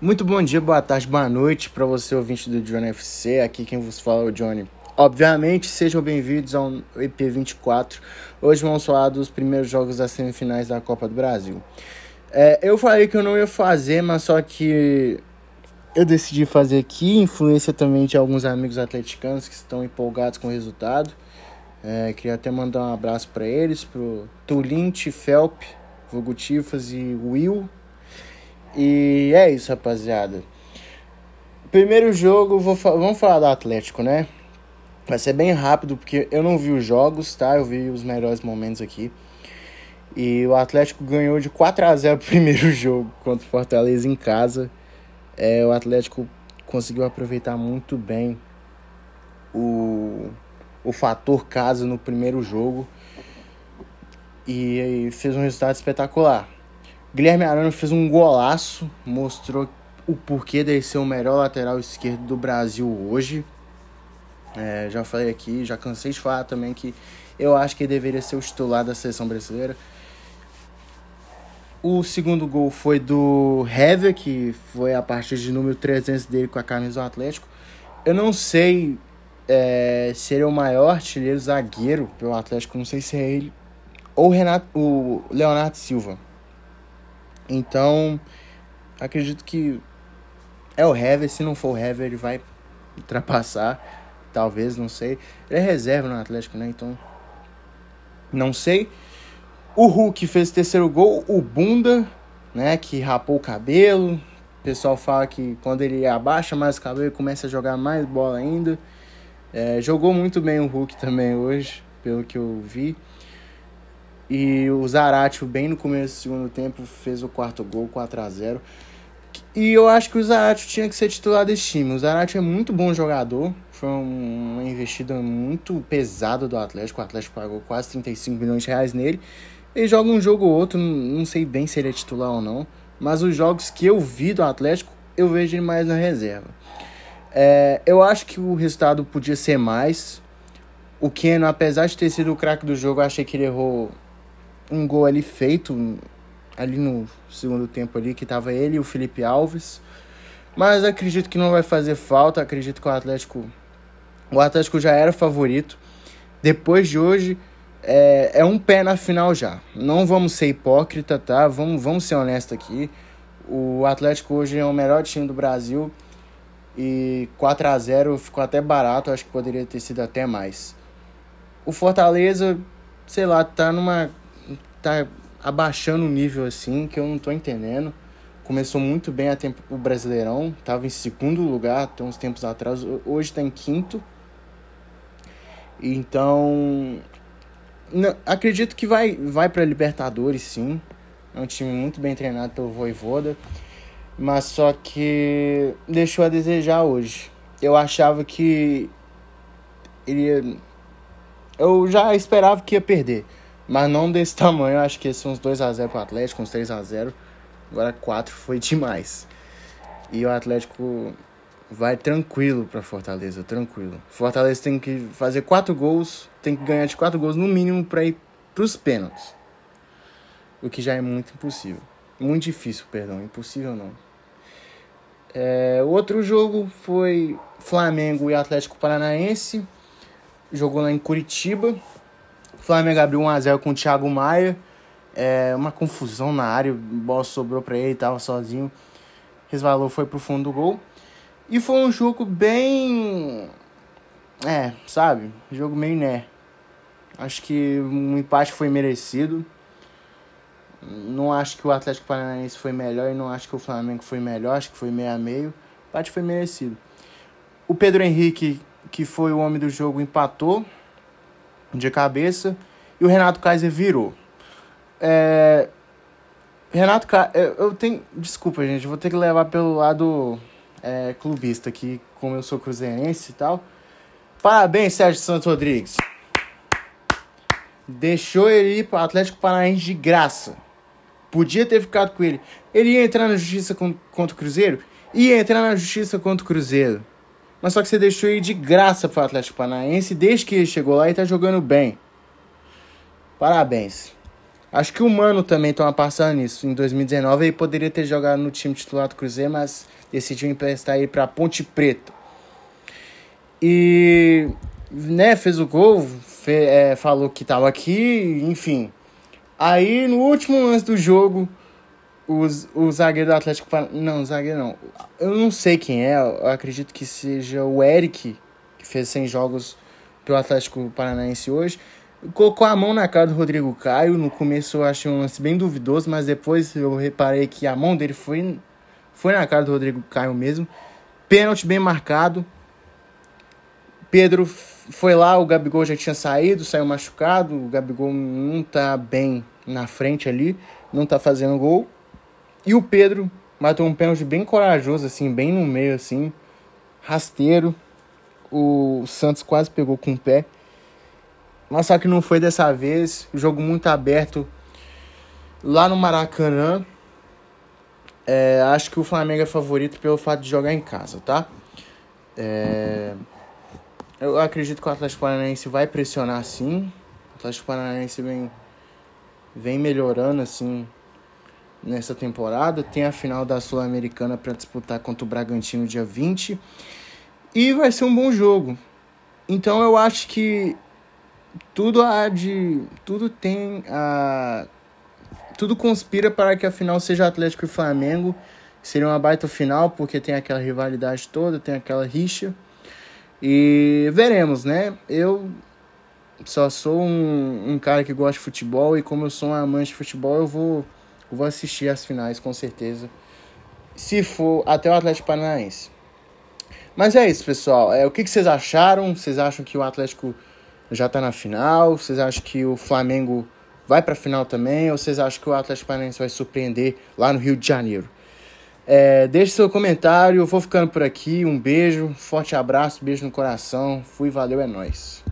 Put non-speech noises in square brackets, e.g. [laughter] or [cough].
Muito bom dia, boa tarde, boa noite para você, ouvinte do Johnny FC. Aqui quem vos fala é o Johnny. Obviamente, sejam bem-vindos ao EP24. Hoje vamos falar dos primeiros jogos das semifinais da Copa do Brasil. É, eu falei que eu não ia fazer, mas só que eu decidi fazer aqui, influência também de alguns amigos atleticanos que estão empolgados com o resultado. É, queria até mandar um abraço para eles, pro Tulinte, Felp, Vogutifas e Will e é isso, rapaziada. Primeiro jogo, vou vamos falar do Atlético, né? Vai ser bem rápido, porque eu não vi os jogos, tá? Eu vi os melhores momentos aqui. E o Atlético ganhou de 4 a 0 o [laughs] primeiro jogo contra o Fortaleza em casa. É, o Atlético conseguiu aproveitar muito bem o, o fator casa no primeiro jogo. E, e fez um resultado espetacular. Guilherme Arana fez um golaço, mostrou o porquê dele ser o melhor lateral esquerdo do Brasil hoje. É, já falei aqui, já cansei de falar também que eu acho que ele deveria ser o titular da seleção brasileira. O segundo gol foi do Hever, que foi a partir de número 300 dele com a camisa do Atlético. Eu não sei é, se ele é o maior artilheiro zagueiro pelo Atlético, não sei se é ele ou Renato, o Leonardo Silva. Então, acredito que é o Hever. Se não for o Hever, ele vai ultrapassar. Talvez, não sei. Ele é reserva no Atlético, né? Então, não sei. O Hulk fez o terceiro gol. O Bunda, né? Que rapou o cabelo. O pessoal fala que quando ele abaixa mais o cabelo, ele começa a jogar mais bola ainda. É, jogou muito bem o Hulk também hoje, pelo que eu vi. E o Zaratio, bem no começo do segundo tempo, fez o quarto gol, 4 a 0 E eu acho que o Zaratio tinha que ser titular desse time. O Zaratio é muito bom jogador. Foi uma investida muito pesada do Atlético. O Atlético pagou quase 35 milhões de reais nele. Ele joga um jogo ou outro, não sei bem se ele é titular ou não. Mas os jogos que eu vi do Atlético, eu vejo ele mais na reserva. É, eu acho que o resultado podia ser mais. O Keno, apesar de ter sido o craque do jogo, achei que ele errou um gol ali feito ali no segundo tempo ali que tava ele e o Felipe Alves. Mas acredito que não vai fazer falta, acredito que o Atlético o Atlético já era favorito. Depois de hoje é, é um pé na final já. Não vamos ser hipócrita, tá? Vamos, vamos ser honestos aqui. O Atlético hoje é o melhor time do Brasil e 4 a 0 ficou até barato, acho que poderia ter sido até mais. O Fortaleza, sei lá, tá numa tá abaixando o nível assim, que eu não tô entendendo. Começou muito bem a tempo, o Brasileirão, tava em segundo lugar até uns tempos atrás, hoje tá em quinto. Então, não, acredito que vai, vai para Libertadores sim. É um time muito bem treinado pelo Voivoda, mas só que deixou a desejar hoje. Eu achava que ele ia... eu já esperava que ia perder. Mas não desse tamanho, acho que esses uns 2x0 pro Atlético, uns 3x0. Agora 4 foi [laughs] demais. E o Atlético vai tranquilo para Fortaleza, tranquilo. Fortaleza tem que fazer 4 gols, tem que ganhar de 4 gols no mínimo para ir pros pênaltis. O que já é muito impossível. Muito difícil, perdão, impossível não. É, outro jogo foi Flamengo e Atlético Paranaense. Jogou lá em Curitiba. Flamengo abriu 1x0 com o Thiago Maia. É, uma confusão na área, bola sobrou para ele, tava sozinho. Resvalou, foi pro fundo do gol. E foi um jogo bem. É, sabe? Jogo meio né. Acho que um empate foi merecido. Não acho que o Atlético Paranaense foi melhor e não acho que o Flamengo foi melhor. Acho que foi meio a meio. O empate foi merecido. O Pedro Henrique, que foi o homem do jogo, empatou de cabeça e o Renato Kaiser virou. É... Renato Kaiser, eu tenho. Desculpa, gente, vou ter que levar pelo lado é, clubista aqui, como eu sou cruzeirense e tal. Parabéns, Sérgio Santos Rodrigues. Deixou ele ir para o Atlético Paranaense de graça. Podia ter ficado com ele. Ele ia entrar na justiça contra o Cruzeiro? Ia entrar na justiça contra o Cruzeiro. Mas só que você deixou ele de graça pro Atlético Paranaense desde que ele chegou lá e tá jogando bem. Parabéns. Acho que o Mano também toma passando nisso. Em 2019 ele poderia ter jogado no time titular do Cruzeiro, mas decidiu emprestar ele para Ponte Preta. E né, fez o gol, é, falou que estava aqui, enfim. Aí no último lance do jogo, os, o zagueiro do Atlético Não, zagueiro não. Eu não sei quem é, eu acredito que seja o Eric, que fez 100 jogos pelo Atlético Paranaense hoje colocou a mão na cara do Rodrigo Caio. No começo eu achei um lance bem duvidoso, mas depois eu reparei que a mão dele foi, foi na cara do Rodrigo Caio mesmo. Pênalti bem marcado. Pedro foi lá, o Gabigol já tinha saído, saiu machucado. O Gabigol não tá bem na frente ali, não tá fazendo gol. E o Pedro matou um pênalti bem corajoso, assim, bem no meio, assim, rasteiro. O Santos quase pegou com o pé. Mas só que não foi dessa vez. Jogo muito aberto lá no Maracanã. É, acho que o Flamengo é favorito pelo fato de jogar em casa, tá? É, eu acredito que o Atlético Paranaense vai pressionar sim. O Atlético Paranaense vem, vem melhorando assim nessa temporada. Tem a final da Sul-Americana para disputar contra o Bragantino dia 20. E vai ser um bom jogo. Então eu acho que tudo há de. Tudo tem a. Tudo conspira para que a final seja Atlético e Flamengo. Seria uma baita final, porque tem aquela rivalidade toda, tem aquela rixa. E veremos, né? Eu só sou um, um cara que gosta de futebol e como eu sou um amante de futebol, eu vou, vou assistir as finais com certeza. Se for até o Atlético Paranaense. Mas é isso, pessoal. É, o que, que vocês acharam? Vocês acham que o Atlético já está na final? Vocês acham que o Flamengo vai para a final também? Ou vocês acham que o Atlético Paranaense vai surpreender lá no Rio de Janeiro? É, deixe seu comentário, eu vou ficando por aqui. Um beijo, forte abraço, beijo no coração. Fui, valeu, é nóis.